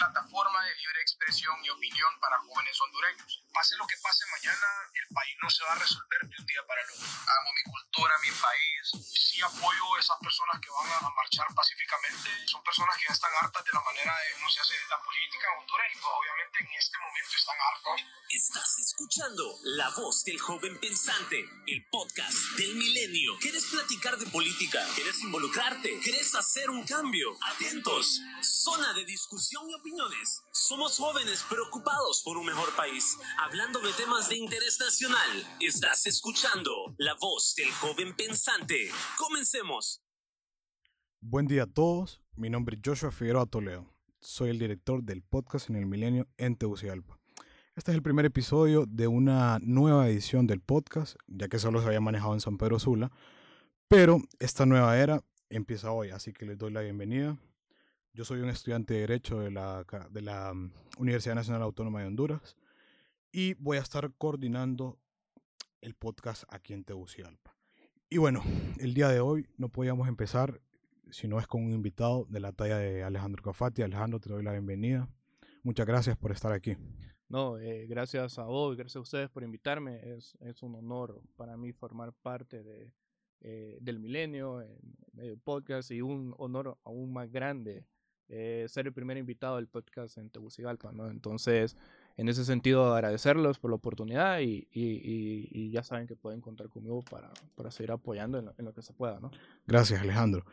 plataforma de libre expresión y opinión para jóvenes hondureños. Pase lo que pase mañana, el país no se va a resolver día para el otro. Amo mi cultura, mi país. Sí apoyo a esas personas que van a marchar pacíficamente. Son personas que ya están hartas de la manera de cómo se hace la política en Honduras y pues, obviamente en este momento están hartos. Estás escuchando La Voz del Joven Pensante, el podcast del milenio. ¿Quieres platicar de política? ¿Quieres involucrarte? ¿Quieres hacer un cambio? Atentos. Zona de discusión y opiniones. Somos jóvenes preocupados por un mejor país, hablando de temas de interés nacional. Estás escuchando La Voz del Joven Pensante. Comencemos. Buen día a todos. Mi nombre es Joshua Figueroa Toledo. Soy el director del podcast en el Milenio en Tegucigalpa. Este es el primer episodio de una nueva edición del podcast, ya que solo se había manejado en San Pedro Sula. Pero esta nueva era empieza hoy, así que les doy la bienvenida. Yo soy un estudiante de Derecho de la, de la mm, Universidad Nacional Autónoma de Honduras y voy a estar coordinando el podcast aquí en Tegucigalpa. Y bueno, el día de hoy no podíamos empezar si no es con un invitado de la talla de Alejandro Cafati. Alejandro, te doy la bienvenida. Muchas gracias por estar aquí. No, eh, gracias a vos, gracias a ustedes por invitarme. Es, es un honor para mí formar parte de, eh, del milenio, en medio podcast, y un honor aún más grande eh, ser el primer invitado del podcast en Tegucigalpa, ¿no? Entonces, en ese sentido, agradecerlos por la oportunidad y, y, y ya saben que pueden contar conmigo para, para seguir apoyando en lo, en lo, que se pueda, ¿no? Gracias, Alejandro.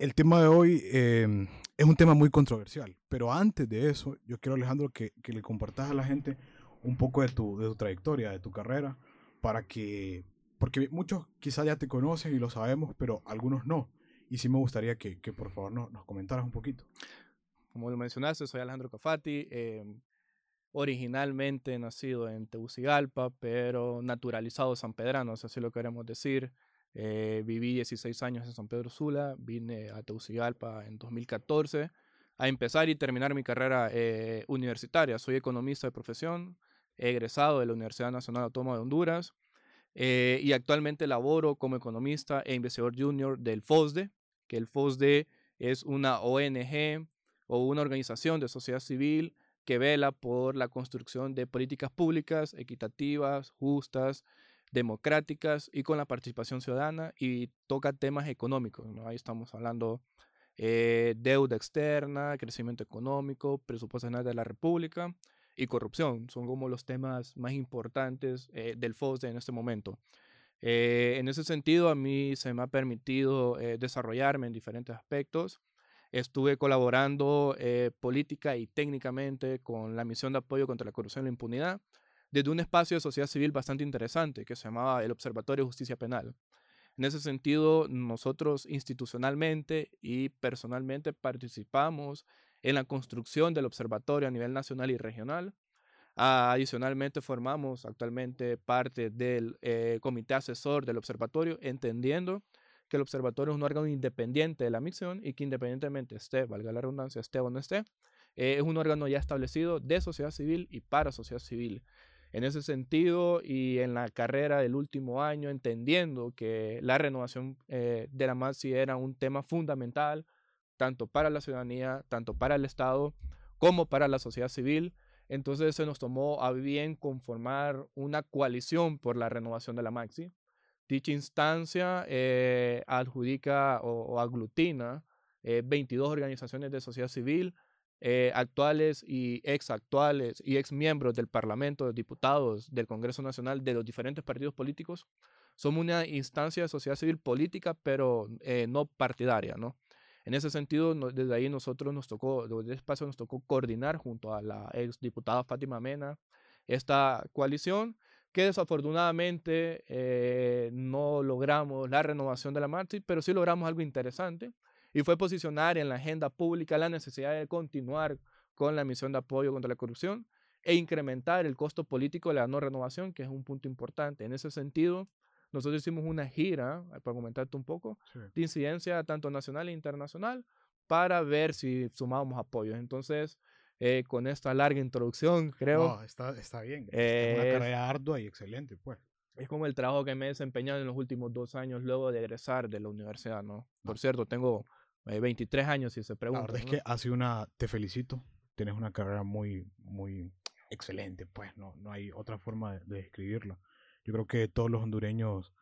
El tema de hoy eh, es un tema muy controversial, pero antes de eso, yo quiero, Alejandro, que, que le compartas a la gente un poco de tu, de tu trayectoria, de tu carrera, para que, porque muchos quizás ya te conocen y lo sabemos, pero algunos no. Y sí me gustaría que, que por favor no, nos comentaras un poquito. Como lo mencionaste, soy Alejandro Cafati, eh, originalmente nacido en Tegucigalpa, pero naturalizado sanpedrano, sea, así lo queremos decir. Eh, viví 16 años en San Pedro Sula, vine a Tegucigalpa en 2014 a empezar y terminar mi carrera eh, universitaria. Soy economista de profesión, egresado de la Universidad Nacional Autónoma de Honduras eh, y actualmente laboro como economista e investigador junior del FOSDE, que el FOSDE es una ONG o una organización de sociedad civil que vela por la construcción de políticas públicas equitativas, justas, democráticas y con la participación ciudadana y toca temas económicos. ¿no? Ahí estamos hablando eh, deuda externa, crecimiento económico, presupuesto general de la República y corrupción. Son como los temas más importantes eh, del FOSDE en este momento. Eh, en ese sentido, a mí se me ha permitido eh, desarrollarme en diferentes aspectos. Estuve colaborando eh, política y técnicamente con la misión de apoyo contra la corrupción y la impunidad desde un espacio de sociedad civil bastante interesante que se llamaba el Observatorio de Justicia Penal. En ese sentido, nosotros institucionalmente y personalmente participamos en la construcción del observatorio a nivel nacional y regional. Adicionalmente, formamos actualmente parte del eh, comité asesor del observatorio, entendiendo que el observatorio es un órgano independiente de la misión y que independientemente esté, valga la redundancia, esté o no esté, eh, es un órgano ya establecido de sociedad civil y para sociedad civil. En ese sentido y en la carrera del último año, entendiendo que la renovación eh, de la MASI era un tema fundamental, tanto para la ciudadanía, tanto para el Estado, como para la sociedad civil, entonces se nos tomó a bien conformar una coalición por la renovación de la Maxi. Dicha instancia eh, adjudica o, o aglutina eh, 22 organizaciones de sociedad civil, eh, actuales y ex actuales y ex miembros del Parlamento, diputados del Congreso Nacional de los diferentes partidos políticos. Somos una instancia de sociedad civil política, pero eh, no partidaria, ¿no? En ese sentido, no, desde ahí nosotros nos tocó, desde ese espacio nos tocó coordinar junto a la ex diputada Fátima Mena esta coalición que desafortunadamente eh, no logramos la renovación de la marcha, pero sí logramos algo interesante y fue posicionar en la agenda pública la necesidad de continuar con la misión de apoyo contra la corrupción e incrementar el costo político de la no renovación, que es un punto importante. En ese sentido, nosotros hicimos una gira, eh, para comentarte un poco, sí. de incidencia tanto nacional e internacional para ver si sumábamos apoyos. Entonces, eh, con esta larga introducción, creo... No, está, está bien. Eh, es una carrera ardua y excelente, pues. Es como el trabajo que me he desempeñado en los últimos dos años luego de egresar de la universidad, ¿no? Por cierto, tengo eh, 23 años, si se pregunta. La verdad ¿no? es que hace una... Te felicito tienes una carrera muy, muy excelente, pues no, no hay otra forma de, de describirla. Yo creo que todos los hondureños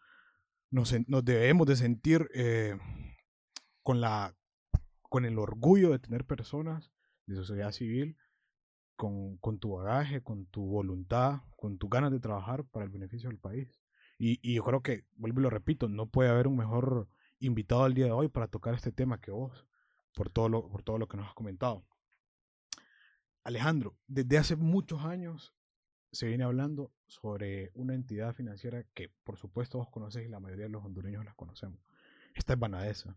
nos, nos debemos de sentir eh, con, la, con el orgullo de tener personas de sociedad civil con, con tu bagaje, con tu voluntad, con tus ganas de trabajar para el beneficio del país. Y, y yo creo que, vuelvo y lo repito, no puede haber un mejor invitado al día de hoy para tocar este tema que vos, por todo lo, por todo lo que nos has comentado. Alejandro, desde hace muchos años se viene hablando sobre una entidad financiera que por supuesto vos conoces y la mayoría de los hondureños las conocemos. Esta es Banadesa.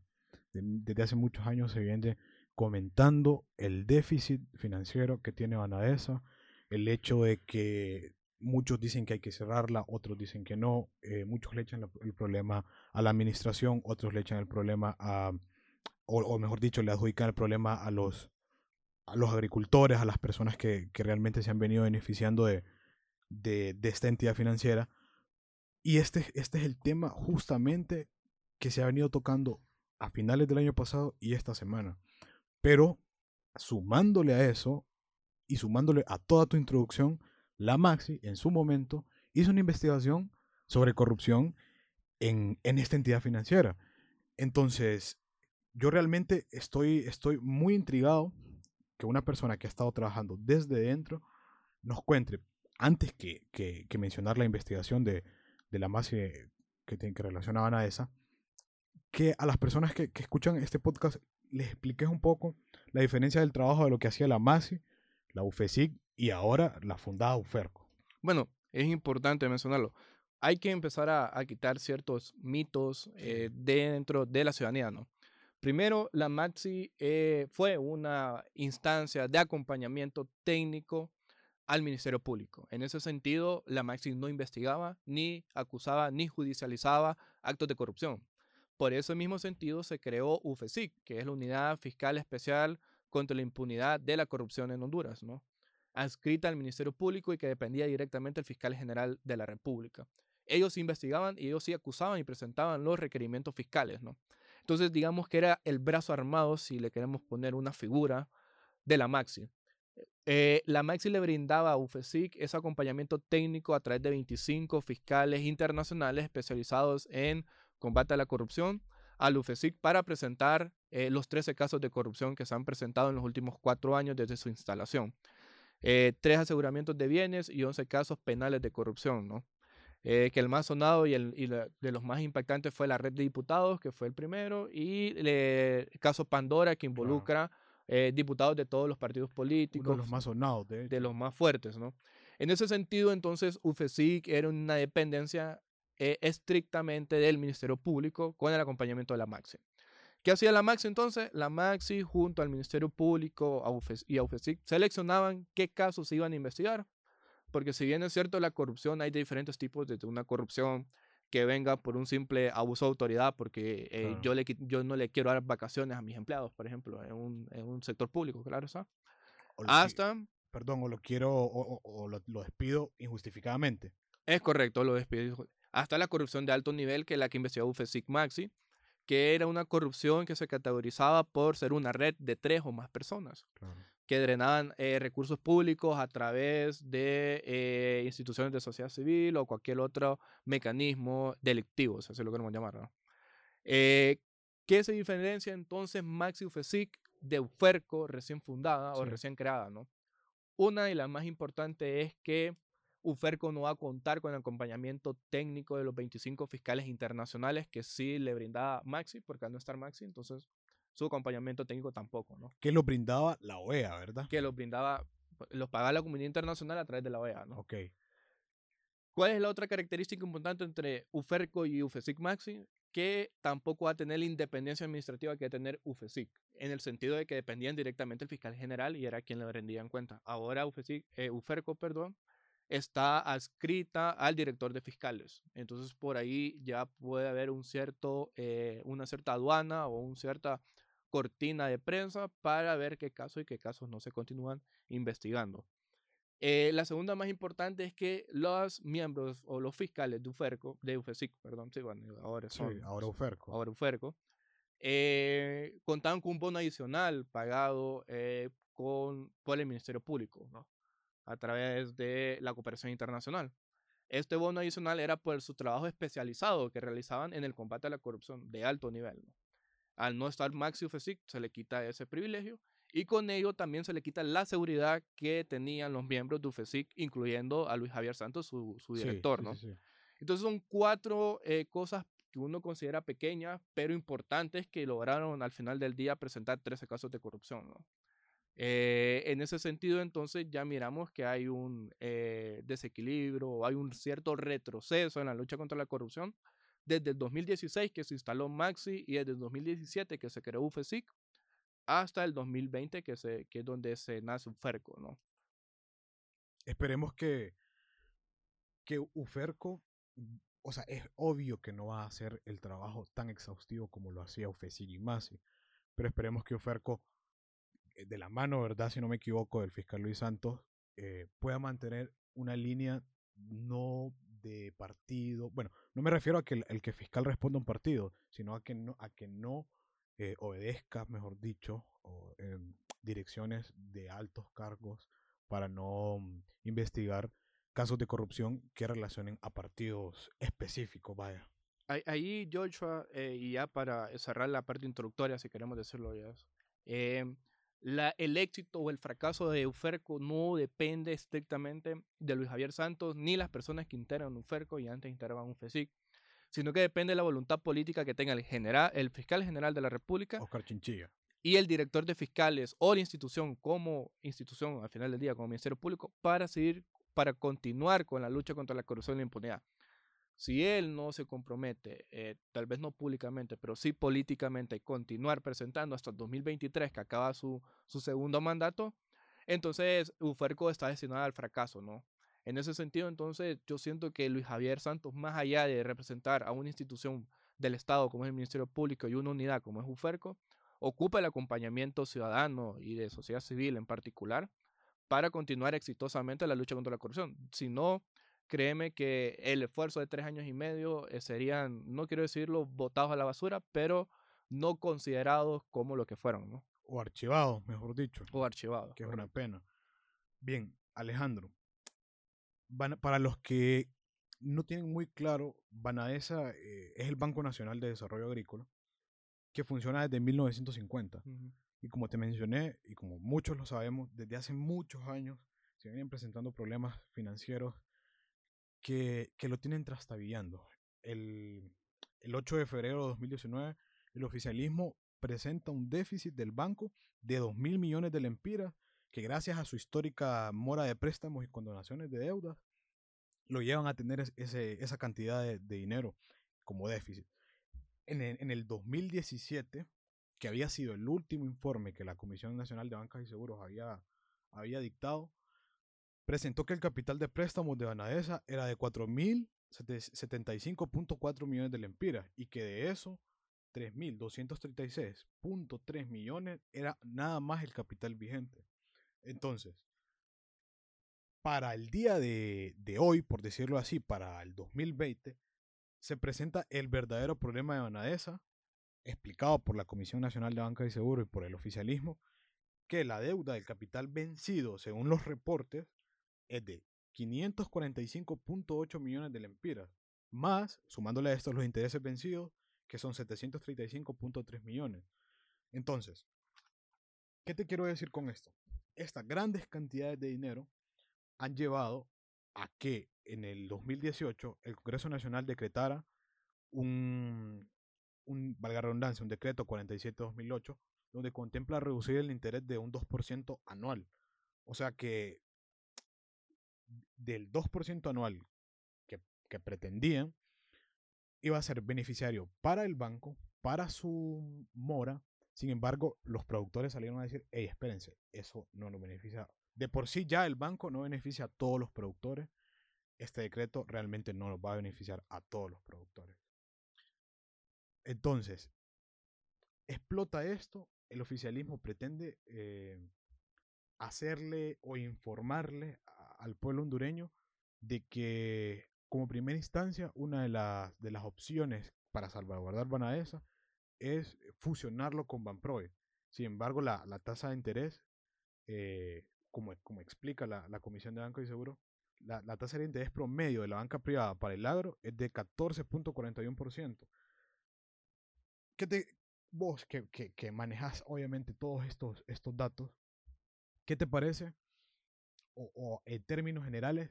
De- Desde hace muchos años se viene comentando el déficit financiero que tiene Banadesa, el hecho de que muchos dicen que hay que cerrarla, otros dicen que no, eh, muchos le echan el problema a la administración, otros le echan el problema a, o, o mejor dicho, le adjudican el problema a los, a los agricultores, a las personas que, que realmente se han venido beneficiando de, de, de esta entidad financiera. Y este, este es el tema justamente que se ha venido tocando a finales del año pasado y esta semana. Pero sumándole a eso y sumándole a toda tu introducción, la Maxi en su momento hizo una investigación sobre corrupción en, en esta entidad financiera. Entonces, yo realmente estoy, estoy muy intrigado que una persona que ha estado trabajando desde dentro nos cuente, antes que, que, que mencionar la investigación de, de la Maxi que, tiene, que relacionaban a esa, que a las personas que, que escuchan este podcast les expliques un poco la diferencia del trabajo de lo que hacía la MASI, la UFESIC y ahora la fundada UFERCO. Bueno, es importante mencionarlo. Hay que empezar a, a quitar ciertos mitos eh, dentro de la ciudadanía, ¿no? Primero, la Maxi eh, fue una instancia de acompañamiento técnico al Ministerio Público. En ese sentido, la Maxi no investigaba, ni acusaba, ni judicializaba actos de corrupción. Por ese mismo sentido se creó UFESIC, que es la Unidad Fiscal Especial contra la Impunidad de la Corrupción en Honduras, ¿no? adscrita al Ministerio Público y que dependía directamente del fiscal general de la República. Ellos investigaban y ellos sí acusaban y presentaban los requerimientos fiscales, ¿no? Entonces, digamos que era el brazo armado, si le queremos poner una figura, de la Maxi. Eh, la Maxi le brindaba a UFESIC ese acompañamiento técnico a través de 25 fiscales internacionales especializados en combate a la corrupción al UFESIC para presentar eh, los 13 casos de corrupción que se han presentado en los últimos cuatro años desde su instalación. Eh, tres aseguramientos de bienes y 11 casos penales de corrupción, ¿no? Eh, que el más sonado y, el, y la, de los más impactantes fue la red de diputados, que fue el primero, y el caso Pandora, que involucra claro. diputados de todos los partidos políticos. Uno de los más sonados, de, de los más fuertes, ¿no? En ese sentido, entonces, UFESIC era una dependencia eh, estrictamente del Ministerio Público con el acompañamiento de la Maxi. ¿Qué hacía la Maxi entonces? La Maxi junto al Ministerio Público y a UFESIC seleccionaban qué casos se iban a investigar. Porque si bien es cierto la corrupción, hay diferentes tipos de una corrupción que venga por un simple abuso de autoridad, porque eh, Claro. yo, le, yo no le quiero dar vacaciones a mis empleados, por ejemplo, en un, en un sector público, claro está. Hasta, perdón, o lo quiero o, o- o lo, lo despido injustificadamente. es correcto, lo despido. Hasta la corrupción de alto nivel, que es la que investigó UFESIC Maxi, que era una corrupción que se categorizaba por ser una red de tres o más personas. que drenaban eh, recursos públicos a través de eh, instituciones de sociedad civil o cualquier otro mecanismo delictivo, si así lo queremos llamar. ¿no? Eh, ¿Qué se diferencia entonces Maxi UFESIC de UFERCO recién fundada o recién creada? ¿no? Una y la más importante es que UFERCO no va a contar con el acompañamiento técnico de los 25 fiscales internacionales que sí le brindaba Maxi, porque al no estar Maxi, entonces su acompañamiento técnico tampoco, ¿no? Que lo brindaba la OEA, ¿verdad? que los brindaba, los pagaba la comunidad internacional a través de la OEA, ¿no? Ok. ¿Cuál es la otra característica importante entre UFERCO y UFESIC Maxi? Que tampoco va a tener la independencia administrativa que va a tener UFESIC, en el sentido de que dependían directamente del fiscal general y era quien le rendía en cuenta. Ahora UFESIC, eh, UFERCO, perdón, está adscrita al director de fiscales. Entonces por ahí ya puede haber un cierto, eh, una cierta aduana o una cierta cortina de prensa para ver qué casos y qué casos no se continúan investigando. Eh, la segunda más importante es que los miembros o los fiscales de UFERCO, de UFESIC, perdón, sí, bueno, ahora Sí, son, ahora UFERCO. ahora UFERCO, eh, contaban con un bono adicional pagado eh, con, por el Ministerio Público, ¿no? A través de la cooperación internacional. Este bono adicional era por su trabajo especializado que realizaban en el combate a la corrupción de alto nivel. ¿no? Al no estar Maxi Ufesic, se le quita ese privilegio y con ello también se le quita la seguridad que tenían los miembros de UFESIC, incluyendo a Luis Javier Santos, su, su director. ¿no? Entonces son cuatro eh, cosas que uno considera pequeñas, pero importantes, que lograron al final del día presentar 13 casos de corrupción. ¿no? Eh, en ese sentido, entonces ya miramos que hay un eh, desequilibrio, hay un cierto retroceso en la lucha contra la corrupción desde el 2016 que se instaló Maxi y desde el 2017 que se creó UFESIC hasta el 2020 que, se, es donde se nace UFERCO, ¿no? Esperemos que, que UFERCO, o sea, es obvio que no va a hacer el trabajo tan exhaustivo como lo hacía UFESIC y MASI, pero esperemos que UFERCO de la mano, ¿verdad? Si no me equivoco, del fiscal Luis Santos, eh, pueda mantener una línea no de partido. Bueno, no me refiero a que el, que fiscal responda a un partido, sino a que no, a que no eh, obedezca, mejor dicho, direcciones de altos cargos para no mm, investigar casos de corrupción que relacionen a partidos específicos, vaya. Ahí, Joshua, y ya para cerrar la parte introductoria, si queremos decirlo ya, la, el éxito o el fracaso de UFERCO no depende estrictamente de Luis Javier Santos ni las personas que integran UFERCO y antes integraban UFESIC, sino que depende de la voluntad política que tenga el, general, el fiscal general de la República. Oscar Chinchilla. Y el director de fiscales o la institución como institución al final del día, como Ministerio Público, para seguir, para continuar con la lucha contra la corrupción y la impunidad si él no se compromete, eh, tal vez no públicamente, pero sí políticamente, continuar presentando hasta el 2023, que acaba su, su segundo mandato, entonces UFERCO está destinado al fracaso, ¿no? En ese sentido, entonces, yo siento que Luis Javier Santos, más allá de representar a una institución del Estado como es el Ministerio Público y una unidad como es UFERCO, ocupa el acompañamiento ciudadano y de sociedad civil en particular para continuar exitosamente la lucha contra la corrupción. Si no, créeme que el esfuerzo de tres años y medio eh, serían, no quiero decirlo, botados a la basura, pero no considerados como lo que fueron, ¿no? O archivados, mejor dicho. O archivados. Que es una pena. Bien, Alejandro, para los que no tienen muy claro, Banadesa eh, es el Banco Nacional de Desarrollo Agrícola, que funciona desde 1950. Y como te mencioné, y como muchos lo sabemos, desde hace muchos años se vienen presentando problemas financieros que, lo tienen trastabillando. El, 8 de febrero de 2019, el oficialismo presenta un déficit del banco de 2 mil millones de lempiras, que gracias a su histórica mora de préstamos y condonaciones de deudas, lo llevan a tener ese, esa cantidad de, dinero como déficit. En el, en el 2017, que había sido el último informe que la Comisión Nacional de Bancas y Seguros había, había dictado, presentó que el capital de préstamos de Banadesa era de 4.075.4 millones de lempiras y que de eso 3.236.3 millones era nada más el capital vigente. Entonces, para el día de, de, hoy, por decirlo así, para el 2020, se presenta el verdadero problema de Banadesa, explicado por la Comisión Nacional de Banca y Seguro y por el oficialismo, que la deuda del capital vencido, según los reportes, es de 545.8 millones de lempiras, más, sumándole a estos los intereses vencidos, que son 735.3 millones. Entonces, ¿qué te quiero decir con esto? Estas grandes cantidades de dinero han llevado a que en el 2018 el Congreso Nacional decretara un, un valga redundancia, un decreto 47-2008, donde contempla reducir el interés de un 2% anual. O sea que del 2% anual que, que, pretendían, iba a ser beneficiario para el banco, para su mora. Sin embargo, los productores salieron a decir, hey, espérense, eso no nos beneficia. De por sí ya el banco no beneficia a todos los productores. Este decreto realmente no nos va a beneficiar a todos los productores. Entonces, explota esto, el oficialismo pretende eh, hacerle o informarle al pueblo hondureño de que como primera instancia una de las, de las opciones para salvaguardar Banaesa es fusionarlo con Banproe. Sin embargo, la, tasa de interés eh, como, como explica la, la Comisión de Banco y Seguro, la, la tasa de interés promedio de la banca privada para el agro es de 14.41%. ¿Qué te, vos que, que, que manejas obviamente todos estos, estos datos, ¿qué te parece? O, en términos generales,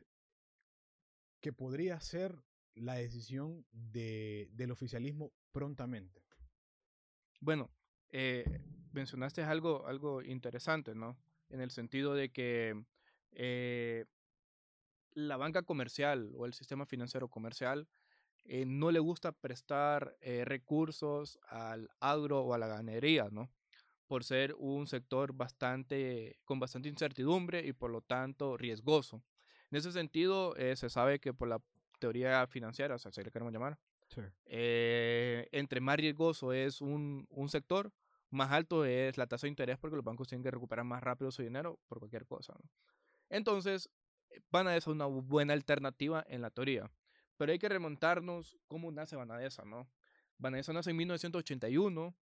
que podría ser la decisión de, del oficialismo prontamente. Bueno, eh, mencionaste algo, algo interesante, ¿no? En el sentido de que eh, la banca comercial o el sistema financiero comercial eh, no le gusta prestar recursos al agro o a la ganadería, ¿no? Por ser un sector bastante, con bastante incertidumbre y por lo tanto riesgoso. En ese sentido, eh, se sabe que por la teoría financiera, o sea, si le queremos llamar, Sí. eh, entre más riesgoso es un, un sector, más alto es la tasa de interés porque los bancos tienen que recuperar más rápido su dinero por cualquier cosa. ¿no? Entonces, eh, Banadesa es una bu- buena alternativa en la teoría. Pero hay que remontarnos cómo nace Banadesa, ¿no? Banadesa nace en 1981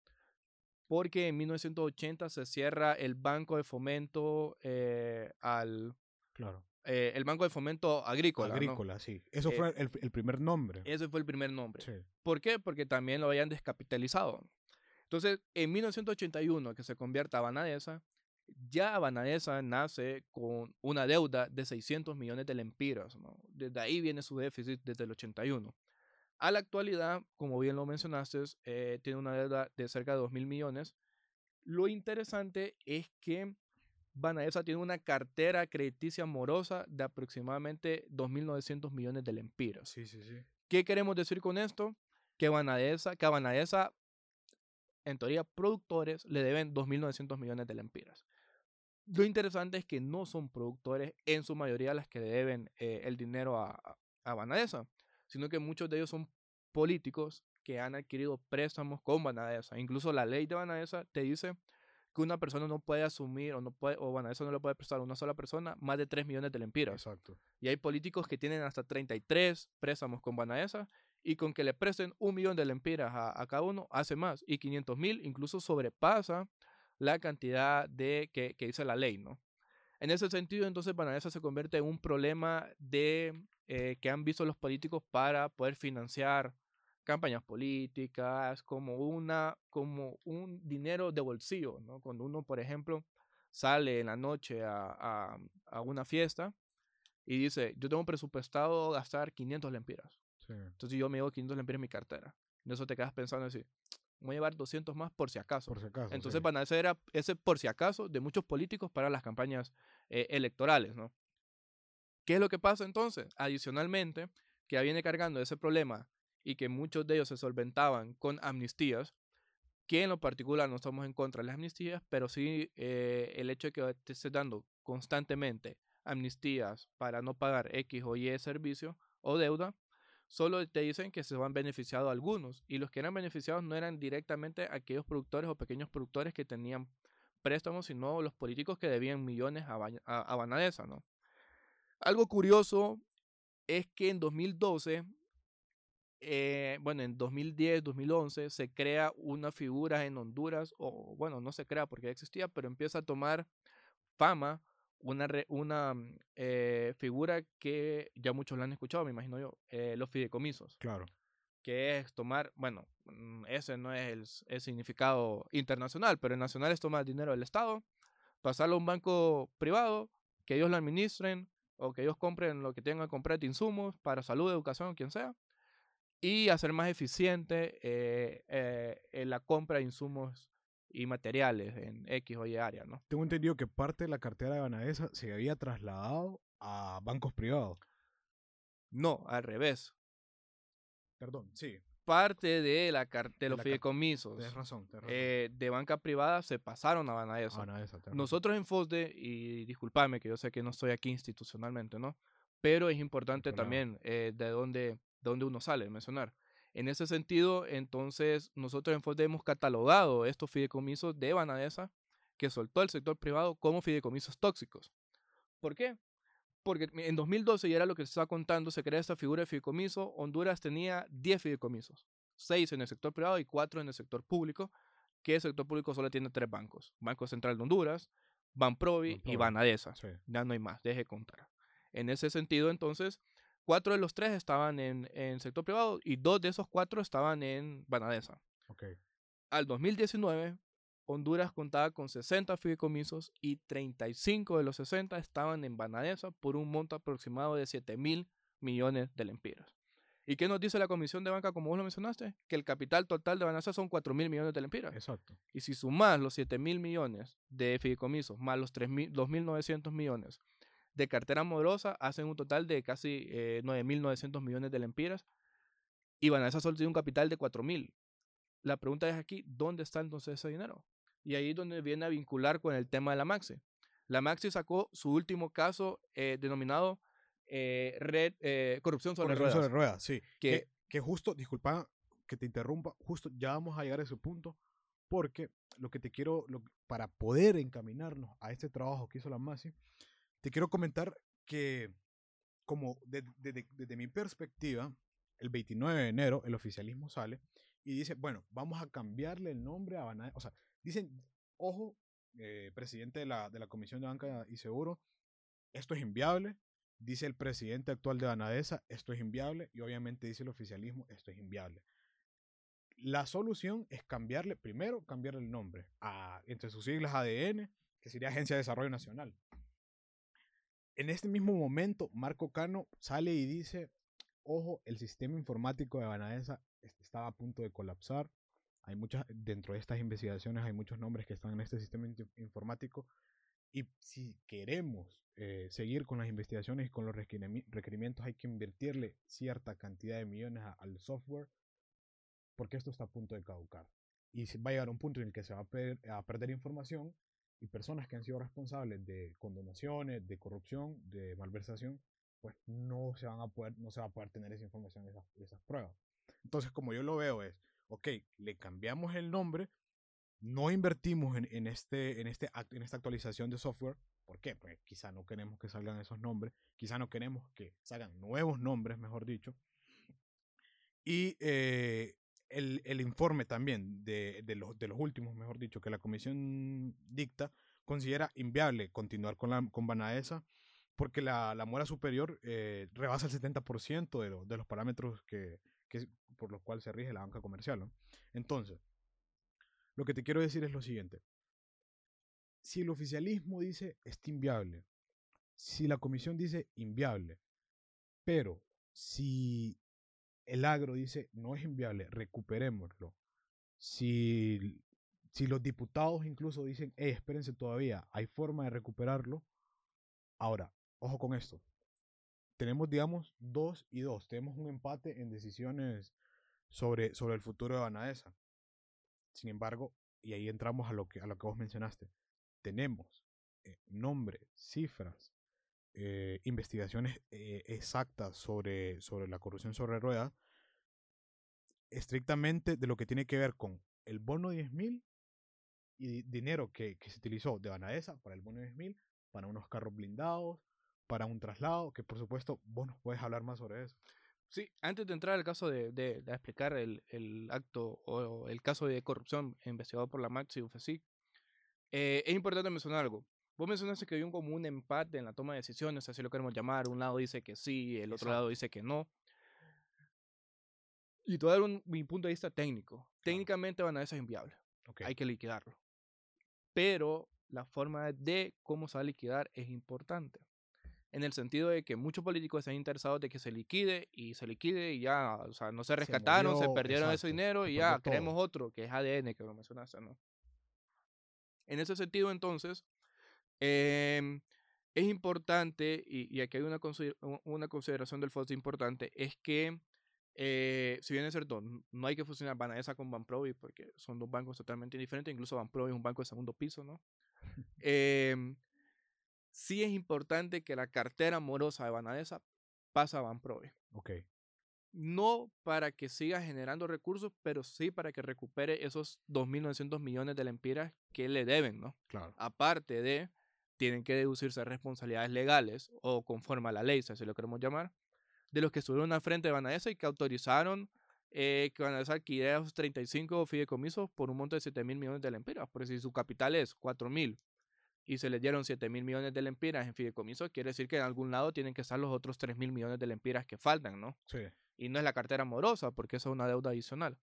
porque en 1980 se cierra el Banco de Fomento eh, al... Claro. eh, el Banco de Fomento Agrícola. ¿no? Agrícola, sí. Eso Eh, fue el, el primer nombre. Ese fue el primer nombre. Sí. ¿Por qué? Porque también lo habían descapitalizado. Entonces, en 1981, que se convierte a Banadesa, ya Banadesa nace con una deuda de 600 millones de lempiras. ¿no? Desde ahí viene su déficit desde el 81. A la actualidad, como bien lo mencionaste, eh, tiene una deuda de cerca de 2 mil millones. Lo interesante es que Banadesa tiene una cartera crediticia morosa de aproximadamente 2.900 millones de lempiras. Sí, sí, sí. ¿Qué queremos decir con esto? Que Banadesa, que a Banadesa, en teoría, productores le deben 2.900 millones de lempiras. Lo interesante es que no son productores en su mayoría las que le deben eh, el dinero a, a- a Banadesa, sino que muchos de ellos son políticos que han adquirido préstamos con Banadesa. Incluso la ley de Banadesa te dice que una persona no puede asumir o no puede o Banadesa no le puede prestar a una sola persona más de 3 millones de lempiras. Exacto. Y hay políticos que tienen hasta 33 préstamos con Banaesa y con que le presten un millón de lempiras a, a cada uno, hace más. Y 500 mil incluso sobrepasa la cantidad de que, que dice la ley, ¿no? En ese sentido, entonces, Banaesa se convierte en un problema de, eh, que han visto los políticos para poder financiar campañas políticas, como, una, como un dinero de bolsillo, ¿no? Cuando uno, por ejemplo, sale en la noche a, a- a una fiesta, y dice, yo tengo presupuestado gastar 500 lempiras. Sí. Entonces yo me llevo 500 lempiras en mi cartera. En eso te quedas pensando así, voy a llevar 200 más por si acaso. Por si acaso. Entonces sí. van a ser ese por si acaso de muchos políticos para las campañas eh, electorales, ¿no? ¿Qué es lo que pasa entonces? Adicionalmente, que ya viene cargando ese problema y que muchos de ellos se solventaban con amnistías, que en lo particular no estamos en contra de las amnistías, pero sí eh, el hecho de que te estés dando constantemente amnistías para no pagar X o Y servicio o deuda, solo te dicen que se van beneficiado algunos y los que eran beneficiados no eran directamente aquellos productores o pequeños productores que tenían préstamos, sino los políticos que debían millones a, a, ¿no? Algo curioso es que en 2012, eh, bueno, en 2010, 2011, se crea una figura en Honduras, o bueno, no se crea porque ya existía, pero empieza a tomar fama una, una mm, eh, figura que ya muchos la han escuchado, me imagino yo, eh, los fideicomisos, Claro. que es tomar, bueno, mm, ese no es el, el significado internacional, pero el nacional es tomar dinero del Estado, pasarlo a un banco privado, que ellos lo administren o que ellos compren lo que tengan que comprar de insumos para salud, educación, quien sea, y hacer más eficiente eh, eh, en la compra de insumos y materiales en X o Y área, ¿no? Tengo entendido que parte de la cartera de Banadesa se había trasladado a bancos privados. No, al revés. Perdón, sí. Parte de, la de los la fideicomisos razón. Razón. eh, de banca privada se pasaron a Banadesa. Nosotros en FOSDE, y disculpame que yo sé que no estoy aquí institucionalmente, ¿no? Pero es importante también eh, de dónde, de dónde uno sale, mencionar. En ese sentido, entonces, nosotros en FOSDE hemos catalogado estos fideicomisos de Banadesa que soltó el sector privado como fideicomisos tóxicos. ¿Por qué? Porque en 2012, y era lo que se estaba contando, se crea esta figura de fideicomiso. Honduras tenía 10 fideicomisos, 6 en el sector privado y 4 en el sector público, que el sector público solo tiene tres bancos. Banco Central de Honduras, Banprovi y. Banadesa. Sí. Ya no hay más, deje contar. En ese sentido, entonces, cuatro de los tres estaban en, en sector privado y dos de esos cuatro estaban en Banadesa. Al 2019, Honduras contaba con 60 fideicomisos y 35 de los 60 estaban en Banadesa por un monto aproximado de 7 mil millones de lempiras. ¿Y qué nos dice la Comisión de Banca, como vos lo mencionaste? Que el capital total de Banadesa son 4 mil millones de lempiras. Exacto. Y si sumás los 7 mil millones de fideicomisos más los 3.000 2.900 millones de cartera morosa, hacen un total de casi eh, 9.900 millones de lempiras. Y Banadesa solo tiene un capital de 4.000. La pregunta es aquí, ¿dónde está entonces ese dinero? Y ahí es donde viene a vincular con el tema de la Maxi. La Maxi sacó su último caso eh, denominado eh, red, eh, corrupción sobre Corrección ruedas. sobre ruedas, sí. que- Que, que justo, disculpa que te interrumpa, justo ya vamos a llegar a ese punto, porque lo que te quiero, lo- para poder encaminarnos a este trabajo que hizo la MASI, te quiero comentar que, como de- de- de- desde mi perspectiva, el 29 de enero el oficialismo sale y dice, bueno, vamos a cambiarle el nombre a Banadesa. O sea, dicen, ojo, eh, presidente de la, de la Comisión de Banca y Seguro, esto es inviable. Dice el presidente actual de Banadesa, esto es inviable. Y obviamente dice el oficialismo, esto es inviable. La solución es cambiarle, primero, cambiarle el nombre a, entre sus siglas ADN, que sería Agencia de Desarrollo Nacional. En este mismo momento, Marco Cano sale y dice, ojo, el sistema informático de Banadesa est- estaba a punto de colapsar. Hay muchas, dentro de estas investigaciones hay muchos nombres que están en este sistema informático. Y si queremos eh, seguir con las investigaciones y con los requerimi- requerimientos, hay que invertirle cierta cantidad de millones al software, porque esto está a punto de caducar. Y va a llegar un punto en el que se va a perder información y personas que han sido responsables de condonaciones, de corrupción, de malversación, pues no se van a poder, no se va a poder tener esa información, esas, esas pruebas. Entonces, como yo lo veo es, ok, le cambiamos el nombre, no invertimos en, en este, en, este, en esta actualización de software. ¿Por qué? Pues quizá no queremos que salgan esos nombres, quizá no queremos que salgan nuevos nombres, mejor dicho. Y eh, el, el informe también de, de los, de los últimos, mejor dicho, que la comisión dicta, considera inviable continuar con, la, con Banaesa porque la, la mora superior eh, rebasa el 70% de, lo- de los parámetros que, que, por los cuales se rige la banca comercial. ¿no? Entonces, lo que te quiero decir es lo siguiente. Si el oficialismo dice es inviable, si la comisión dice inviable, pero si el agro dice no es inviable, recuperémoslo. Si, si los diputados incluso dicen, hey, espérense todavía, hay forma de recuperarlo. Ahora, ojo con esto. Tenemos, digamos, dos y dos. Tenemos un empate en decisiones sobre, sobre el futuro de Banaesa. Sin embargo, y ahí entramos a lo que, a lo que vos mencionaste, tenemos eh, nombres, cifras, eh, investigaciones eh, exactas sobre, sobre la corrupción sobre ruedas, estrictamente de lo que tiene que ver con el bono 10.000 y di- dinero que, que se utilizó de Banaesa para el bono 10.000, para unos carros blindados, para un traslado, que por supuesto vos nos puedes hablar más sobre eso. Sí, antes de entrar al caso de, de- de explicar el, el acto o el caso de corrupción investigado por la Maxi UFSIC, eh, es importante mencionar algo. Vos mencionaste que hay un como un empate en la toma de decisiones, así lo queremos llamar. Un lado dice que sí, el otro lado dice que no. Y te voy a dar un- mi punto de vista técnico. Técnicamente Banadesa es inviable. Ok, Hay que liquidarlo. Pero la forma de cómo se va a liquidar es importante. En el sentido de que muchos políticos están interesados de que se liquide y se liquide y ya, o sea, no se rescataron, se, murió, perdieron ese exacto, dinero se y ya, queremos otro, que es ADN, que lo mencionaste, ¿no? En ese sentido, entonces, em, es importante, y, y aquí hay una, consider- una consideración del FOS importante, es que, eh, si bien es cierto, no hay que fusionar Banaesa con Banprovi, porque son dos bancos totalmente diferentes, incluso Banprovi es un banco de segundo piso, ¿no? Em, sí es importante que la cartera morosa de Banadesa pase a Banprovi. ok, No para que siga generando recursos, pero sí para que recupere esos 2.900 millones de lempiras que le deben, ¿no? claro. Aparte de, tienen que deducirse responsabilidades legales o conforme a la ley, si así lo queremos llamar, de los que estuvieron al frente de Banadesa y que autorizaron eh, que Banadesa adquiriera esos 35 fideicomisos por un monto de 7 mil millones de lempiras. Porque si su capital es 4 mil y se les dieron 7 mil millones de lempiras en fideicomiso, quiere decir que en algún lado tienen que estar los otros 3 mil millones de lempiras que faltan, ¿no? Sí. Y no es la cartera morosa, porque eso es una deuda adicional.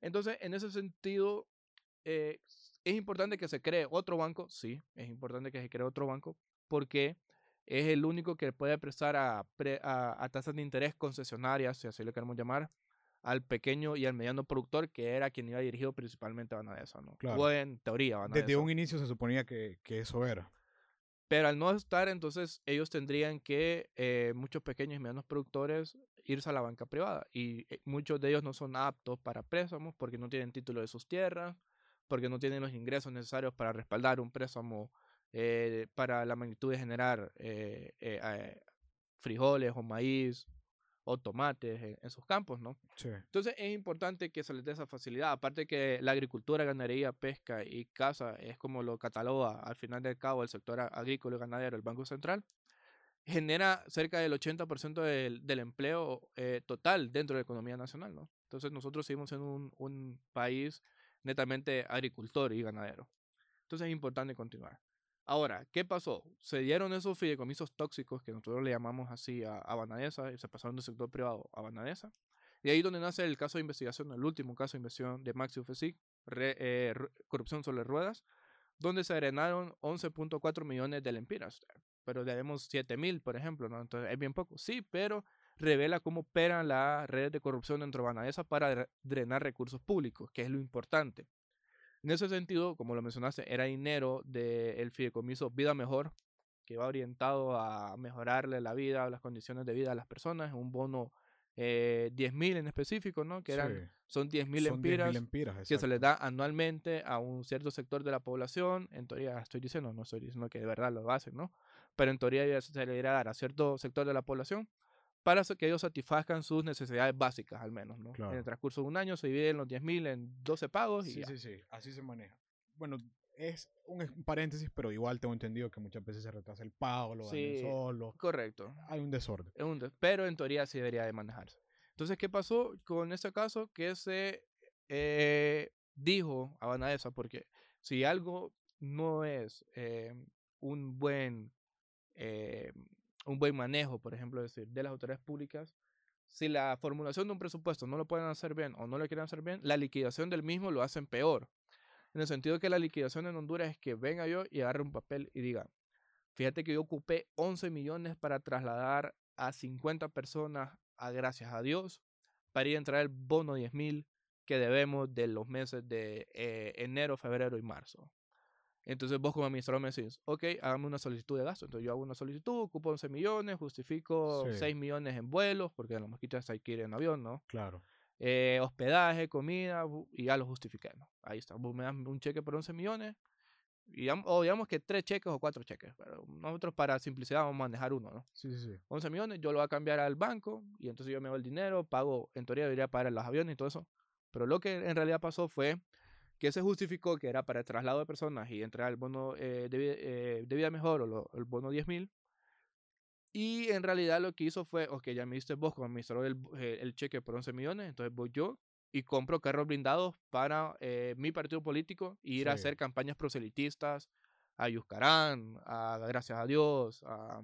Entonces, en ese sentido, eh, es importante que se cree otro banco, sí, es importante que se cree otro banco, porque es el único que puede prestar a, a, tasas de interés concesionarias, si así lo queremos llamar, al pequeño y al mediano productor, que era quien iba dirigido principalmente a Banadesa, ¿no? Claro. O en teoría. Desde un inicio se suponía que, que, eso era. Pero al no estar, entonces ellos tendrían que, eh, muchos pequeños y medianos productores, irse a la banca privada. Y eh, muchos de ellos no son aptos para préstamos porque no tienen título de sus tierras, porque no tienen los ingresos necesarios para respaldar un préstamo eh, para la magnitud de generar frijoles o maíz o tomates en, sus campos, ¿no? Sí. Entonces es importante que se les dé esa facilidad. Aparte que la agricultura, ganadería, pesca y caza es como lo cataloga al final del cabo el sector agrícola y ganadero, el Banco Central, genera cerca del 80% del, del empleo eh, total dentro de la economía nacional, ¿no? Entonces nosotros seguimos en un, un país netamente agricultor y ganadero. Entonces es importante continuar. Ahora, ¿qué pasó? Se dieron esos fideicomisos tóxicos que nosotros le llamamos así a, a Banadesa y se pasaron del sector privado a Banadesa. Y ahí donde nace el caso de investigación, el último caso de investigación de Maxi UFSIC, eh, corrupción sobre ruedas, donde se drenaron 11.4 millones de lempiras. Pero debemos 7 mil, por ejemplo, ¿no? Entonces es bien poco. Sí, pero revela cómo operan las redes de corrupción dentro de Banadesa para drenar recursos públicos, que es lo importante. En ese sentido, como lo mencionaste, era dinero del fideicomiso Vida Mejor, que va orientado a mejorarle la vida, las condiciones de vida a las personas, un bono eh, 10.000 en específico, ¿no? Que eran, son 10.000 empiras, empiras que se les da anualmente a un cierto sector de la población. En teoría, estoy diciendo, no estoy diciendo que de verdad lo hacen, ¿no? Pero en teoría se le irá a dar a cierto sector de la población para que ellos satisfazcan sus necesidades básicas, al menos, ¿no? En el transcurso de un año se dividen los 10.000 en 12 pagos y Sí, sí, sí, así se maneja. Bueno, es un paréntesis, pero igual tengo entendido que muchas veces se retrasa el pago, lo sí, solo. Correcto. Hay un desorden. un pero en teoría sí debería de manejarse. Entonces, ¿qué pasó con ese caso? Que se eh, dijo a Banadesa, porque si algo no es eh, un buen eh, un buen manejo, por ejemplo, decir, de las autoridades públicas, si la formulación de un presupuesto no lo pueden hacer bien o no lo quieren hacer bien, la liquidación del mismo lo hacen peor. En el sentido que la liquidación en Honduras es que venga yo y agarre un papel y diga, fíjate que yo ocupé 11 millones para trasladar a 50 personas a gracias a Dios para ir a entrar el bono 10 mil que debemos de los meses de eh, enero, febrero y marzo. Entonces vos como administrador me decís, ok, hágame una solicitud de gasto. Entonces yo hago una solicitud, ocupo 11 millones, justifico 6 millones en vuelos, porque a los mosquitos hay que ir en avión, ¿no? Claro. Eh, hospedaje, comida, y ya lo justifiqué, ¿no? Ahí está. Vos me das un cheque por 11 millones, y, o digamos que tres cheques o cuatro cheques, pero nosotros para simplicidad vamos a manejar uno, ¿no? Sí, sí, sí. 11 millones, yo lo voy a cambiar al banco, y entonces yo me doy el dinero, pago, en teoría debería pagar los aviones y todo eso. Pero lo que en realidad pasó fue que se justificó que era para el traslado de personas y entregar el bono eh, de, eh, de, vida mejor o el bono 10.000. Y en realidad lo que hizo fue, ok, ya me diste vos como administrador el, eh, el cheque por 11 millones, entonces voy yo y compro carros blindados para eh, mi partido político y ir a hacer campañas proselitistas a Yuscarán, a Gracias a Dios, a,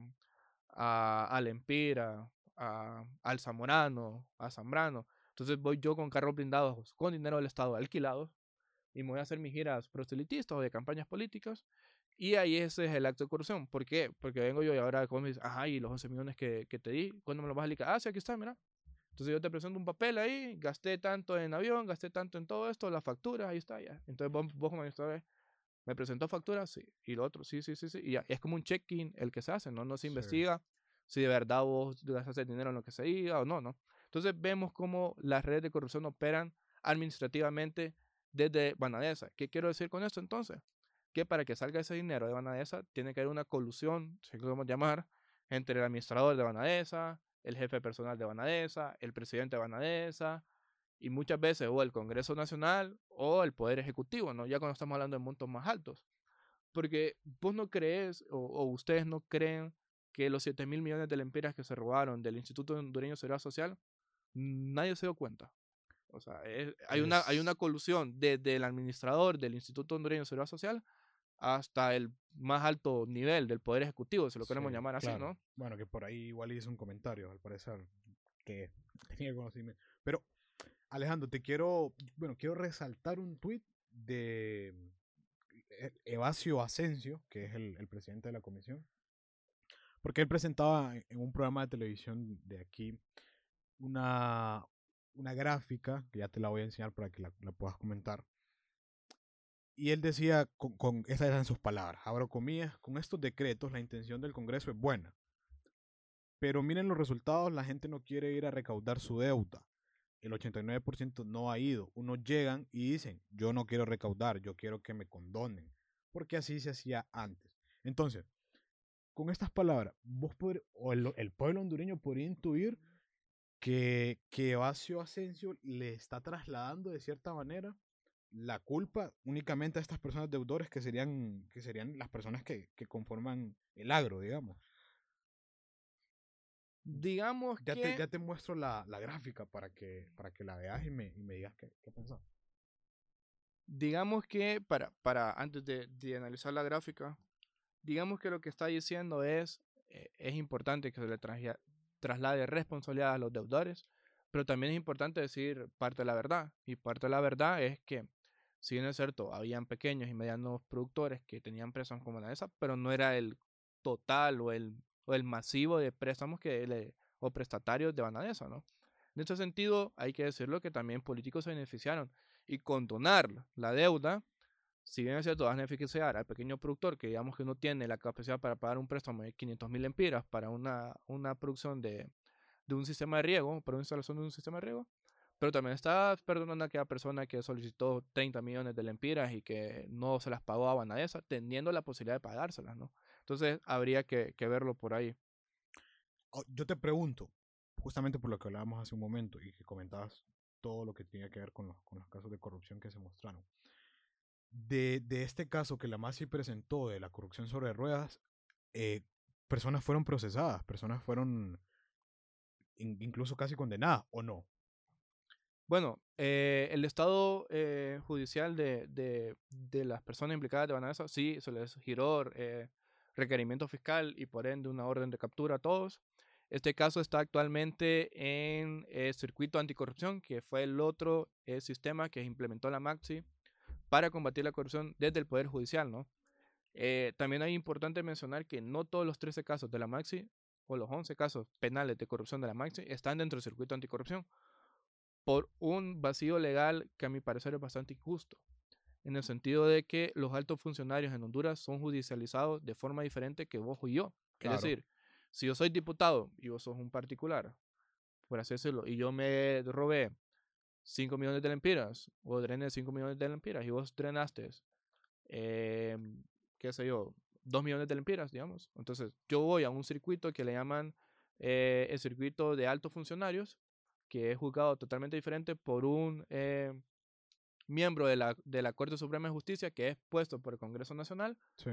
a, a Lempira, a, al Zamorano, a Zambrano. Entonces voy yo con carros blindados con dinero del Estado alquilados y me voy a hacer mis giras proselitistas o de campañas políticas. Y ahí ese es el acto de corrupción. ¿Por qué? Porque vengo yo y ahora como me dice, ajá, y los 11 millones que, que te di, ¿cuándo me los vas a liquidar? Ah, sí, aquí está, mira. Entonces yo te presento un papel ahí, gasté tanto en avión, gasté tanto en todo esto, las facturas, ahí está, ya. Entonces vos, vos como administrador, ¿me presentó facturas? Sí. Y lo otro, sí, sí, sí, sí. Y ya. es como un check-in el que se hace, ¿no? No se investiga si de verdad vos gastas dinero en lo que se diga o no, ¿no? Entonces vemos cómo las redes de corrupción operan administrativamente desde Banadesa. ¿Qué quiero decir con esto entonces? Que para que salga ese dinero de Banadesa tiene que haber una colusión, si podemos llamar, entre el administrador de Banadesa, el jefe personal de Banadesa, el presidente de Banadesa, y muchas veces o el Congreso Nacional o el Poder Ejecutivo, ¿no? Ya cuando estamos hablando de montos más altos. Porque vos no crees, o, ustedes no creen que los 7 mil millones de lempiras que se robaron del Instituto Hondureño de Seguridad Social, nadie se dio cuenta. O sea, hay, una, hay una colusión desde el administrador del Instituto Hondureño de Seguridad Social hasta el más alto nivel del Poder Ejecutivo, si lo queremos Sí, llamar así, claro. ¿no? Bueno, que por ahí igual hice un comentario, al parecer, que tenía conocimiento. Pero, Alejandro, te quiero, bueno, quiero resaltar un tuit de E- Evasio Asensio, que es el, el presidente de la comisión, porque él presentaba en en un programa de televisión de aquí una, una gráfica, que ya te la voy a enseñar para que la, puedas comentar. Y él decía, con, con estas eran sus palabras, abro comillas, con estos decretos la intención del Congreso es buena. Pero miren los resultados, la gente no quiere ir a recaudar su deuda. El 89% no ha ido. Unos llegan y dicen, yo no quiero recaudar, yo quiero que me condonen. Porque así se hacía antes. Entonces, con estas palabras, vos o el, el pueblo hondureño podría intuir que, que Evasio Asensio le está trasladando de cierta manera la culpa únicamente a estas personas deudores que serían, que serían las personas que, que conforman el agro, digamos. Digamos Ya, que... te, ya te muestro la, la gráfica para que, para que la veas y me, y me digas qué, qué pensás. digamos que para, para antes de, de analizar la gráfica, digamos que lo que está diciendo es, eh, es importante que se le traslade responsabilidad a los deudores, pero también es importante decir parte de la verdad. Y parte de la verdad es que, si bien es cierto, habían pequeños y medianos productores que tenían préstamos como la esa, pero no era el total o el, o el masivo de préstamos que le, o prestatarios de Banadesa, ¿no? En ese sentido, hay que decirlo que también políticos se beneficiaron y condonar la deuda, si bien es cierto, va a beneficiar al pequeño productor que digamos que no tiene la capacidad para pagar un préstamo de 500 mil empiras para una, una producción de, de un sistema de riego, para una instalación de un sistema de riego, pero también está perdonando a aquella persona que solicitó 30 millones de lempiras y que no se las pagó a Banadesa, teniendo la posibilidad de pagárselas, ¿no? Entonces, habría que, que verlo por ahí. Oh, Yo te pregunto, justamente por lo que hablábamos hace un momento y que comentabas todo lo que tenía que ver con los, con los casos de corrupción que se mostraron. De, de este caso que la MASI presentó de la corrupción sobre ruedas, eh, personas fueron procesadas, personas fueron in- incluso casi condenadas, ¿o no? Bueno, eh, el estado eh, judicial de, de, de las personas implicadas de Banadesa, sí, se les giró requerimiento fiscal y por ende una orden de captura a todos. Este caso está actualmente en eh, circuito anticorrupción, que fue el otro sistema que implementó la Maxi para combatir la corrupción desde el Poder Judicial, ¿no? Eh, también es importante mencionar que no todos los 13 casos de la Maxi o los 11 casos penales de corrupción de la Maxi están dentro del circuito anticorrupción por un vacío legal que a mi parecer es bastante injusto, en el sentido de que los altos funcionarios en Honduras son judicializados de forma diferente que vos y yo. Claro. Es decir, si yo soy diputado y vos sos un particular, por así decirlo, y yo me robé 5 millones de lempiras, o drené 5 millones de lempiras, y vos drenaste, eh, qué sé yo, 2 millones de lempiras, digamos. Entonces, yo voy a un circuito que le llaman eh, el circuito de altos funcionarios, que es juzgado totalmente diferente por un eh, miembro de la, de la Corte Suprema de Justicia que es puesto por el Congreso Nacional Sí.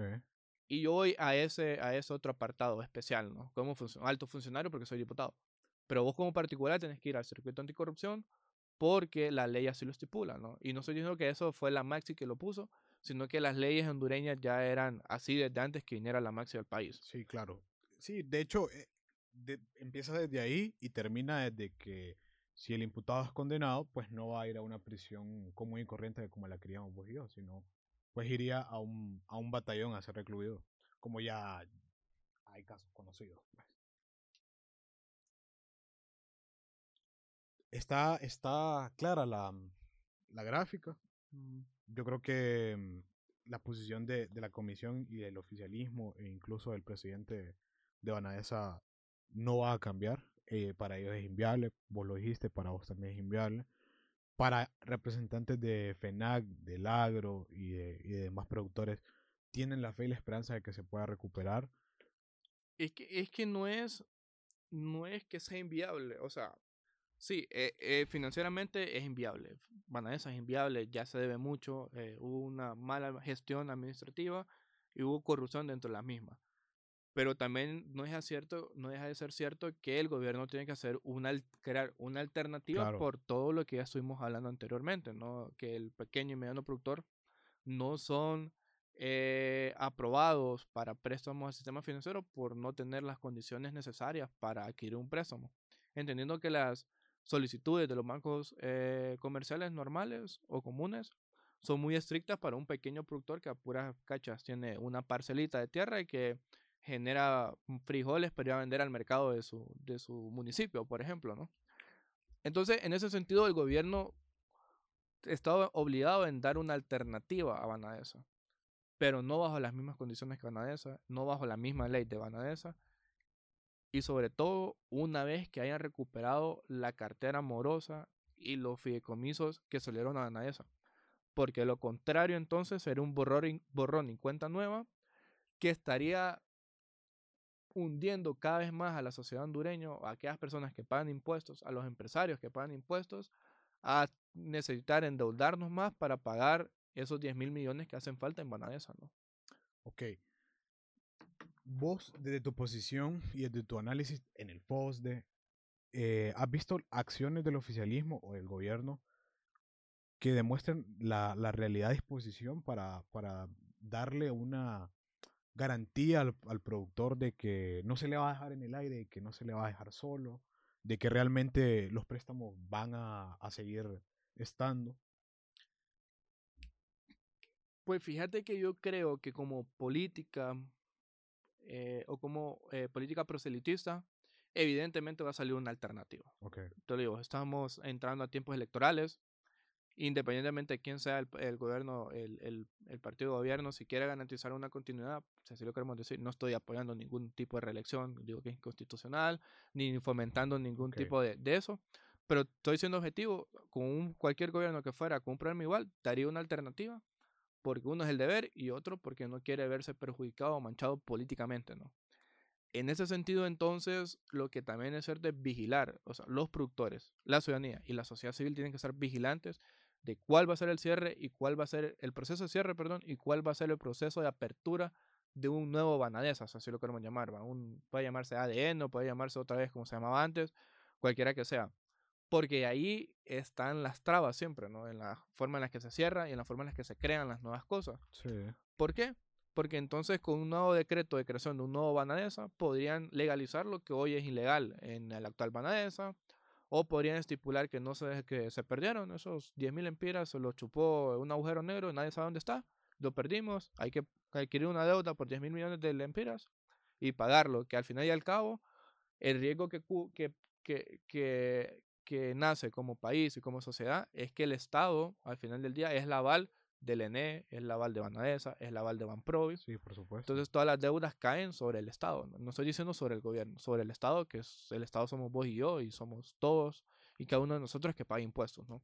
y yo voy a ese, a ese otro apartado especial, ¿no? Como alto funcionario porque soy diputado. Pero vos como particular tenés que ir al circuito anticorrupción porque la ley así lo estipula, ¿no? Y no estoy diciendo que eso fue la Maxi que lo puso, sino que las leyes hondureñas ya eran así desde antes que viniera la Maxi al país. Sí, claro. Sí, de hecho, eh, de- empieza desde ahí y termina desde que si el imputado es condenado, pues no va a ir a una prisión común y corriente como la queríamos vos y yo, sino pues iría a un, a un batallón a ser recluido, como ya hay casos conocidos. pues. Está, está clara la, la gráfica. Yo creo que mm, la posición de, de la comisión y del oficialismo e incluso del presidente de Banadesa no va a cambiar. Eh, para ellos es inviable, vos lo dijiste, para vos también es inviable. Para representantes de FENAC, del agro y de, y de demás productores, tienen la fe y la esperanza de que se pueda recuperar. Es que, es que no es, no es que sea inviable, o sea, sí, eh, eh, financieramente es inviable, Banadesa es inviable, ya se debe mucho, eh, hubo una mala gestión administrativa y hubo corrupción dentro de la misma. Pero también no deja, cierto, no deja de ser cierto que el gobierno tiene que hacer una, crear una alternativa Claro. por todo lo que ya estuvimos hablando anteriormente, ¿no? Que el pequeño y mediano productor no son eh, aprobados para préstamos al sistema financiero por no tener las condiciones necesarias para adquirir un préstamo. Entendiendo que las solicitudes de los bancos eh, comerciales normales o comunes son muy estrictas para un pequeño productor que a puras cachas tiene una parcelita de tierra y que genera frijoles para ir vender al mercado de su, de su municipio, por ejemplo, ¿no? Entonces, en ese sentido, el gobierno está obligado en dar una alternativa a Banadesa, pero no bajo las mismas condiciones que Banadesa, no bajo la misma ley de Banadesa, y sobre todo una vez que hayan recuperado la cartera morosa y los fideicomisos que salieron a Banadesa. Porque lo contrario entonces sería un borrón, y cuenta nueva que estaría hundiendo cada vez más a la sociedad hondureña, a aquellas personas que pagan impuestos, a los empresarios que pagan impuestos, a necesitar endeudarnos más para pagar esos 10 mil millones que hacen falta en Banadesa, ¿no? Ok. Vos, desde tu posición y desde tu análisis en el post de, eh, ¿has visto acciones del oficialismo o del gobierno que demuestren la, la realidad de disposición para, para darle una garantía al, al, productor de que no se le va a dejar en el aire, que no se le va a dejar solo, de que realmente los préstamos van a, a seguir estando? Pues fíjate que yo creo que como política eh, o como eh, política proselitista, evidentemente va a salir una alternativa. Okay. Te digo, estamos entrando a tiempos electorales, independientemente de quién sea el, el gobierno, el, el, el, partido de gobierno, si quiere garantizar una continuidad, si así lo queremos decir, no estoy apoyando ningún tipo de reelección, digo que es inconstitucional, ni fomentando ningún okay. tipo de, de, eso, pero estoy siendo objetivo, con un, cualquier gobierno que fuera con un problema igual, daría una alternativa, porque uno es el deber y otro porque no quiere verse perjudicado o manchado políticamente, ¿no? En ese sentido, entonces, lo que también es cierto es vigilar, o sea, los productores, la ciudadanía y la sociedad civil tienen que ser vigilantes de cuál va a ser el cierre y cuál va a ser el proceso de cierre, perdón, y cuál va a ser el proceso de apertura de un nuevo Banadesa, así lo queremos llamar, ¿va? Un, puede llamarse ADN puede llamarse otra vez como se llamaba antes, cualquiera que sea. Porque ahí están las trabas siempre, ¿no? En la forma en la que se cierra y en la forma en la que se crean las nuevas cosas. Sí. ¿Por qué? Porque entonces con un nuevo decreto de creación de un nuevo Banadesa podrían legalizar lo que hoy es ilegal en el actual Banadesa o podrían estipular que no se, que se perdieron esos 10.000 empiras, se los chupó un agujero negro, nadie sabe dónde está, lo perdimos, hay que adquirir una deuda por 10 mil millones de lempiras y pagarlo, que al final y al cabo el riesgo que, que, que, que, nace como país y como sociedad es que el Estado al final del día es la aval del ENE, es la aval de Banadesa, es la aval de Banprovi. Sí, por supuesto. Entonces todas las deudas caen sobre el Estado. No, no estoy diciendo sobre el gobierno, sobre el Estado, que es, el Estado somos vos y yo y somos todos y cada uno de nosotros que paga impuestos, ¿no?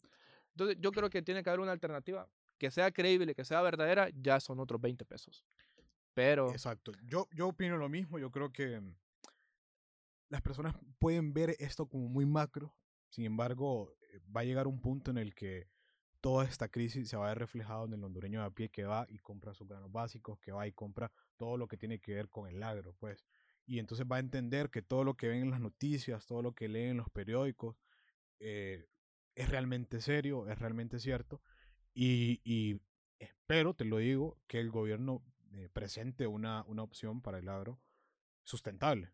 Entonces yo creo que tiene que haber una alternativa que sea creíble, que sea verdadera, ya son otros 20 pesos. Pero... Exacto. Yo, yo opino lo mismo. Yo creo que las personas pueden ver esto como muy macro. Sin embargo, va a llegar un punto en el que toda esta crisis se va a ver reflejado en el hondureño de a pie que va y compra sus granos básicos, que va y compra todo lo que tiene que ver con el agro, pues. Y entonces va a entender que todo lo que ven en las noticias, todo lo que leen en los periódicos, eh, es realmente serio, es realmente cierto. Y, y, espero, te lo digo, que el gobierno eh, presente una, una opción para el agro sustentable.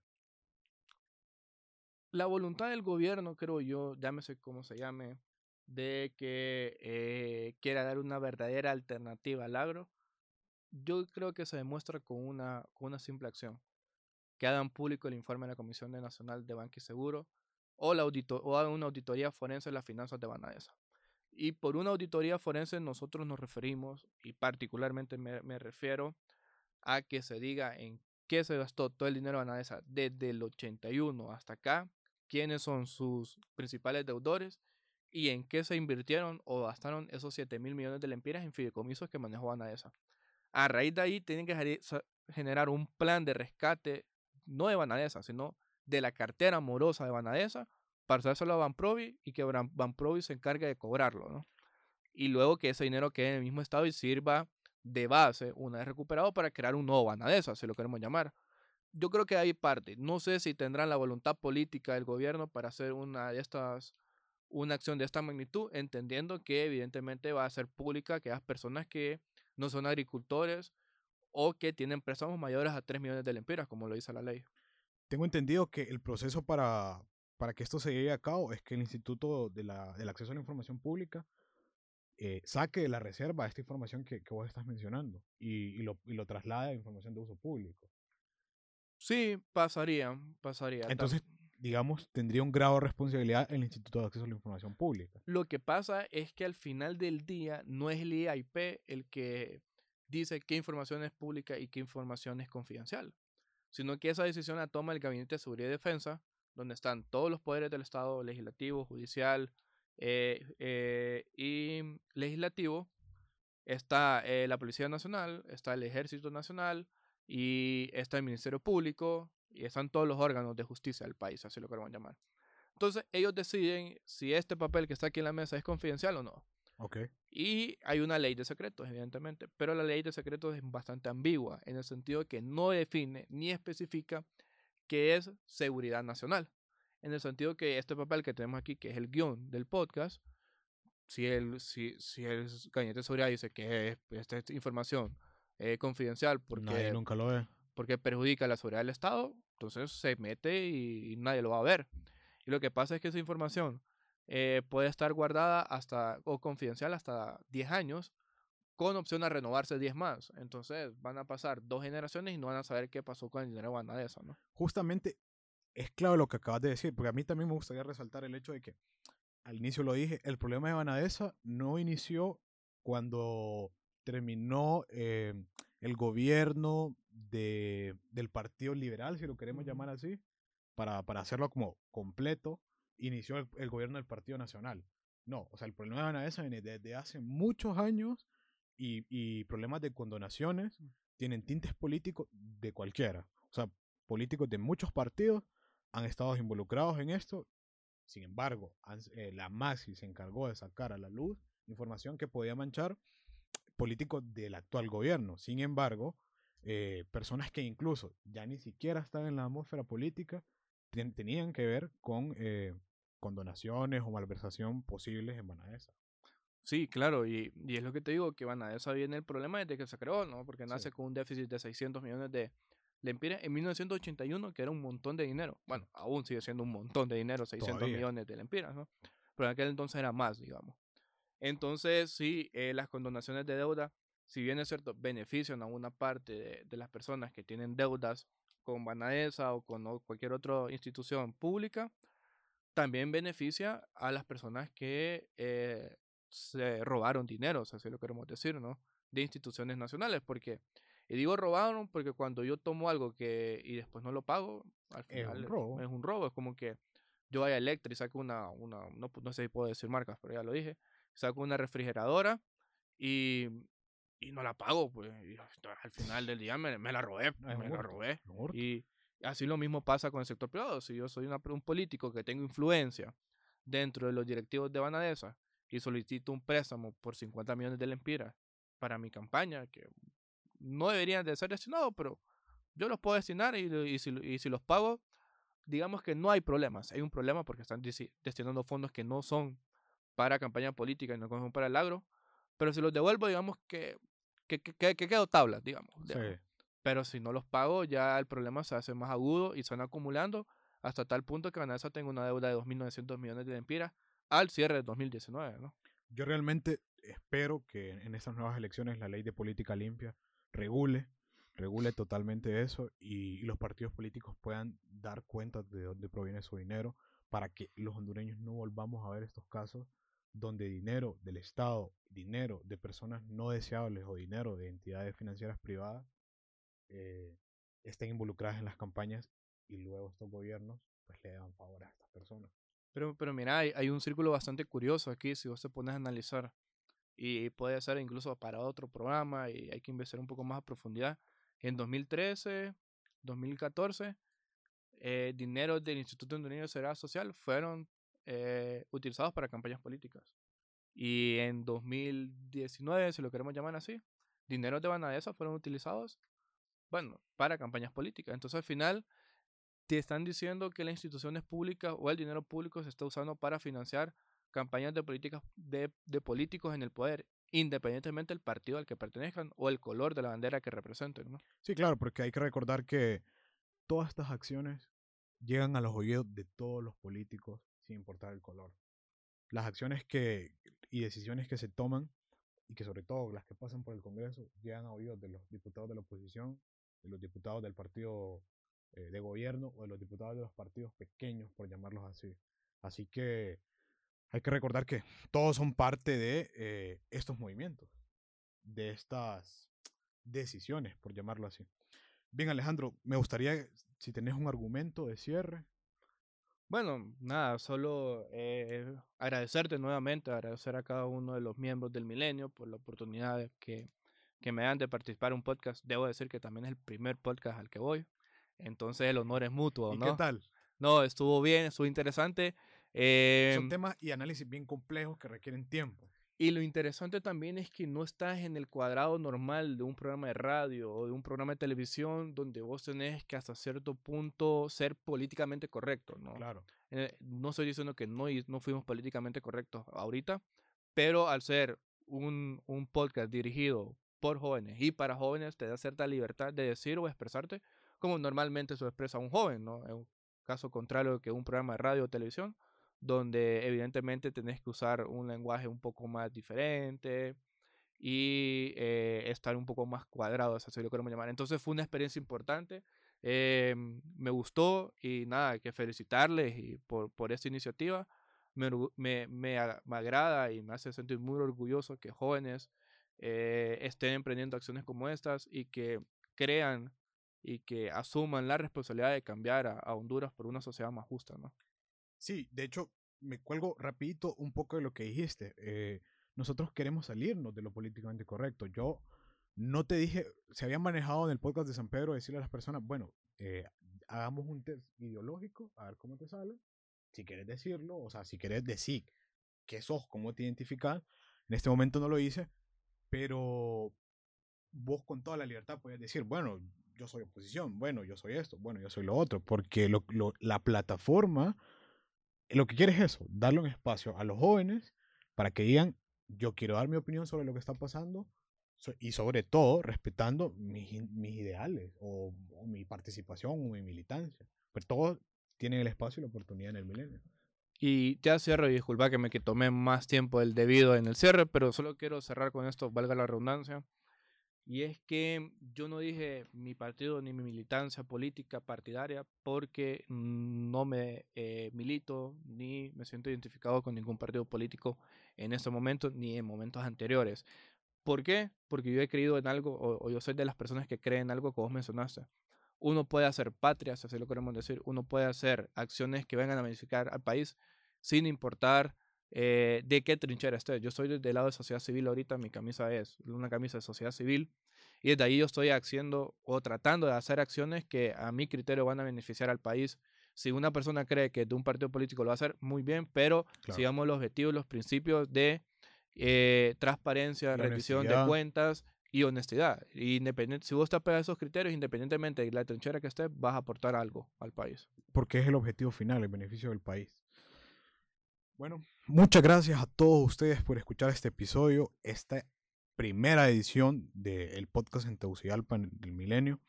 La voluntad del gobierno, creo yo, llámese como se llame, de que eh, quiera dar una verdadera alternativa al agro, yo creo que se demuestra con una, simple acción. Que hagan público el informe de la Comisión Nacional de Banco y Seguro o, la hagan una auditoría forense de las finanzas de Banadesa. Y por una auditoría forense nosotros nos referimos, y particularmente me, me refiero a que se diga en qué se gastó todo el dinero de Banadesa desde el 81 hasta acá, quiénes son sus principales deudores y en qué se invirtieron o gastaron esos 7 mil millones de lempiras en fideicomisos que manejó Banadesa. A raíz de ahí tienen que generar un plan de rescate, no de Banadesa, sino de la cartera morosa de Banadesa, para dárselo a Banprovi y que Banprovi se encargue de cobrarlo, ¿no? Y luego que ese dinero quede en el mismo estado y sirva de base, una vez recuperado, para crear un nuevo Banadesa, si lo queremos llamar. Yo creo que hay parte. No sé si tendrán la voluntad política del gobierno para hacer una de estas una acción de esta magnitud, entendiendo que evidentemente va a ser pública que las personas que no son agricultores o que tienen préstamos mayores a 3 millones de lempiras, como lo dice la ley. Tengo entendido que el proceso para, para que esto se lleve a cabo es que el Instituto de la, del Acceso a la Información Pública eh, saque de la reserva esta información que, que vos estás mencionando y, y, lo, y lo traslade a información de uso público. Sí, pasaría, pasaría. Entonces, digamos, tendría un grado de responsabilidad el Instituto de Acceso a la Información Pública. Lo que pasa es que al final del día no es el IAIP el que dice qué información es pública y qué información es confidencial, sino que esa decisión la toma el Gabinete de Seguridad y Defensa, donde están todos los poderes del Estado, legislativo, judicial eh, eh, y legislativo. Está eh, la Policía Nacional, está el Ejército Nacional y está el Ministerio Público y están todos los órganos de justicia del país, así lo queremos llamar. Entonces ellos deciden si este papel que está aquí en la mesa es confidencial o no. Okay. Y hay una ley de secretos, evidentemente, pero la ley de secretos es bastante ambigua en el sentido de que no define ni especifica qué es seguridad nacional. En el sentido que este papel que tenemos aquí, que es el guion del podcast, si el, si, si el gabinete de seguridad dice que esta información es confidencial porque Nadie nunca lo ve. porque perjudica la seguridad del Estado, entonces se mete y, y nadie lo va a ver. Y lo que pasa es que esa información eh, puede estar guardada hasta o confidencial hasta 10 años con opción a renovarse 10 más. Entonces van a pasar dos generaciones y no van a saber qué pasó con el dinero de Banadesa, ¿no? Justamente es clave lo que acabas de decir, porque a mí también me gustaría resaltar el hecho de que al inicio lo dije, el problema de Banadesa no inició cuando terminó eh, el gobierno de, del Partido Liberal, si lo queremos llamar así, para, para hacerlo como completo, inició el, el, gobierno del Partido Nacional. No, o sea, el problema de Banadesa viene desde hace muchos años y, y problemas de condonaciones tienen tintes políticos de cualquiera. O sea, políticos de muchos partidos han estado involucrados en esto. Sin embargo, han, eh, la Maxi se encargó de sacar a la luz información que podía manchar políticos del actual gobierno. Sin embargo, eh, personas que incluso ya ni siquiera están en la atmósfera política ten, tenían que ver con eh, con donaciones o malversación posibles en Banadesa. Sí, claro, y, y, es lo que te digo, que Banadesa viene el problema desde que se creó, ¿no? Porque nace sí. con un déficit de 600 millones de lempiras en 1981, que era un montón de dinero. Bueno, aún sigue siendo un montón de dinero, 600 Todavía. millones de lempiras, ¿no? Pero en aquel entonces era más, digamos. Entonces, sí, eh, las condonaciones de deuda, si bien es cierto, benefician a una parte de, de las personas que tienen deudas con Banadesa o con cualquier otra institución pública, también beneficia a las personas que eh, se robaron dinero, o sea, así lo queremos decir, ¿no? De instituciones nacionales, porque, y digo robaron porque cuando yo tomo algo que y después no lo pago, al final es un robo, es, un robo, es como que yo vaya a Electra y saco una, una no, no sé si puedo decir marcas, pero ya lo dije, saco una refrigeradora y, y no la pago, pues y al final del día me, me la robé, me muerto, la robé. muerto. Y, Así lo mismo pasa con el sector privado. Si yo soy una, un político que tengo influencia dentro de los directivos de Banadesa y solicito un préstamo por 50 millones de lempiras para mi campaña, que no deberían de ser destinados, pero yo los puedo destinar y, y, si, y, si, los pago, digamos que no hay problemas. Hay un problema porque están destinando fondos que no son para campaña política y no son para el agro, pero si los devuelvo, digamos que, que, que, que, quedo tablas, digamos. digamos. Sí. Pero si no los pago, ya el problema se hace más agudo y se van acumulando hasta tal punto que Vanessa tenga una deuda de 2.900 millones de lempiras al cierre de 2019. ¿no? Yo realmente espero que en estas nuevas elecciones la ley de política limpia regule, regule totalmente eso y, y los partidos políticos puedan dar cuenta de dónde proviene su dinero para que los hondureños no volvamos a ver estos casos donde dinero del Estado, dinero de personas no deseables o dinero de entidades financieras privadas eh, estén involucradas en las campañas y luego estos gobiernos pues le dan favor a estas personas. Pero, pero mira, hay, hay, un círculo bastante curioso aquí si vos te pones a analizar y puede ser incluso para otro programa y hay que investigar un poco más a profundidad. En 2013, 2014, eh, dinero del Instituto Hondureño de Seguridad Social fueron eh, utilizados para campañas políticas. Y en 2019, si lo queremos llamar así, dineros de Banadesa fueron utilizados bueno, para campañas políticas. Entonces al final te están diciendo que las instituciones públicas o el dinero público se está usando para financiar campañas de políticas de, de políticos en el poder. independientemente del partido al que pertenezcan o el color de la bandera que representen. ¿no? Sí, claro, porque hay que recordar que todas estas acciones llegan a los oídos de todos los políticos sin importar el color. Las acciones que, y decisiones que se toman y que sobre todo las que pasan por el Congreso llegan a oídos de los diputados de la oposición, de los diputados del partido eh, de gobierno o de los diputados de los partidos pequeños, por llamarlos así. Así que hay que recordar que todos son parte de eh, estos movimientos, de estas decisiones, por llamarlo así. Bien, Alejandro, me gustaría, si tenés un argumento de cierre. Bueno, nada, solo eh, agradecerte nuevamente, agradecer a cada uno de los miembros del Milenio por la oportunidad que, que me dan de participar en un podcast. Debo decir que también es el primer podcast al que voy, entonces el honor es mutuo, ¿no? ¿Y qué tal? No, estuvo bien, estuvo interesante. Eh, Son temas y análisis bien complejos que requieren tiempo. Y lo interesante también es que no estás en el cuadrado normal de un programa de radio o de un programa de televisión donde vos tenés que hasta cierto punto ser políticamente correcto, ¿no? Claro. Eh, no estoy diciendo que no, no fuimos políticamente correctos ahorita, pero al ser un, un podcast dirigido por jóvenes y para jóvenes te da cierta libertad de decir o expresarte como normalmente se expresa un joven, ¿no? En un caso contrario que un programa de radio o televisión, donde evidentemente tenés que usar un lenguaje un poco más diferente y eh, estar un poco más cuadrado, así lo queremos llamar. Entonces fue una experiencia importante, eh, me gustó y nada, que felicitarles y por, por esta iniciativa. Me, me, me, agrada y me hace sentir muy orgulloso que jóvenes eh, estén emprendiendo acciones como estas y que crean y que asuman la responsabilidad de cambiar a, a Honduras por una sociedad más justa, ¿no? Sí, de hecho, me cuelgo rapidito un poco de lo que dijiste. Eh, nosotros queremos salirnos de lo políticamente correcto. Yo no te dije, se había manejado en el podcast de San Pedro decirle a las personas, bueno, eh, hagamos un test ideológico, a ver cómo te sale. Si quieres decirlo, o sea, si quieres decir qué sos, cómo te identificas. En este momento no lo hice, pero vos con toda la libertad puedes decir, bueno, yo soy oposición, bueno, yo soy esto, bueno, yo soy lo otro, porque lo, la plataforma lo que quiere es eso, darle un espacio a los jóvenes para que digan, yo quiero dar mi opinión sobre lo que está pasando y sobre todo respetando mis, ideales o, mi participación o mi militancia. Pero todos tienen el espacio y la oportunidad en el milenio. Y ya cierro y disculpa que me tomé más tiempo del debido en el cierre, pero solo quiero cerrar con esto, valga la redundancia. Y es que yo no dije mi partido ni mi militancia política partidaria porque no me eh, milito ni me siento identificado con ningún partido político en este momento ni en momentos anteriores. ¿Por qué? Porque yo he creído en algo, o, yo soy de las personas que creen en algo que vos mencionaste. Uno puede hacer patria, si así lo queremos decir, uno puede hacer acciones que vengan a beneficiar al país sin importar eh, de qué trinchera esté. Yo soy del lado de sociedad civil ahorita, mi camisa es una camisa de sociedad civil y desde ahí yo estoy haciendo o tratando de hacer acciones que a mi criterio van a beneficiar al país. Si una persona cree que de un partido político lo va a hacer, muy bien, pero sigamos los objetivos, los principios de eh, transparencia, rendición de cuentas y honestidad. Independiente, si vos te apegas a esos criterios, independientemente de la trinchera que esté, vas a aportar algo al país. Porque es el objetivo final, el beneficio del país. Bueno, muchas gracias a todos ustedes por escuchar este episodio, esta primera edición del podcast en Tegucigalpa del Milenio.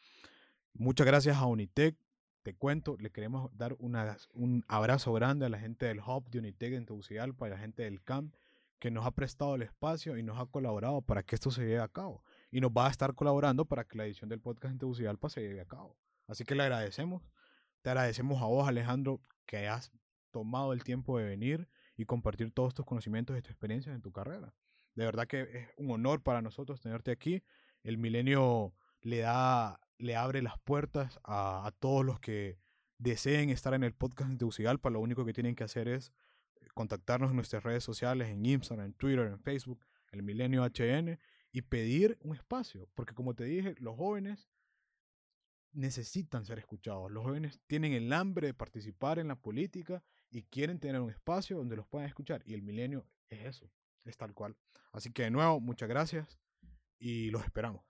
Muchas gracias a Unitec. Te cuento, le queremos dar un abrazo grande a la gente del Hub de Unitec en Tegucigalpa y a la gente del CAMP que nos ha prestado el espacio y nos ha colaborado para que esto se lleve a cabo. Y nos va a estar colaborando para que la edición del podcast en Tegucigalpa se lleve a cabo. Así que le agradecemos. Te agradecemos a vos, Alejandro, que hayas tomado el tiempo de venir y compartir todos tus conocimientos y tus experiencias en tu carrera. De verdad que es un honor para nosotros tenerte aquí. El milenio le da, le abre las puertas a, todos los que deseen estar en el podcast de Tegucigalpa. Lo único que tienen que hacer es contactarnos en nuestras redes sociales, en Instagram, en Twitter, en Facebook, el Milenio HN, y pedir un espacio. Porque como te dije, los jóvenes necesitan ser escuchados. Los jóvenes tienen el hambre de participar en la política y quieren tener un espacio donde los puedan escuchar. Y el milenio es eso, es tal cual. Así que de nuevo, muchas gracias y los esperamos.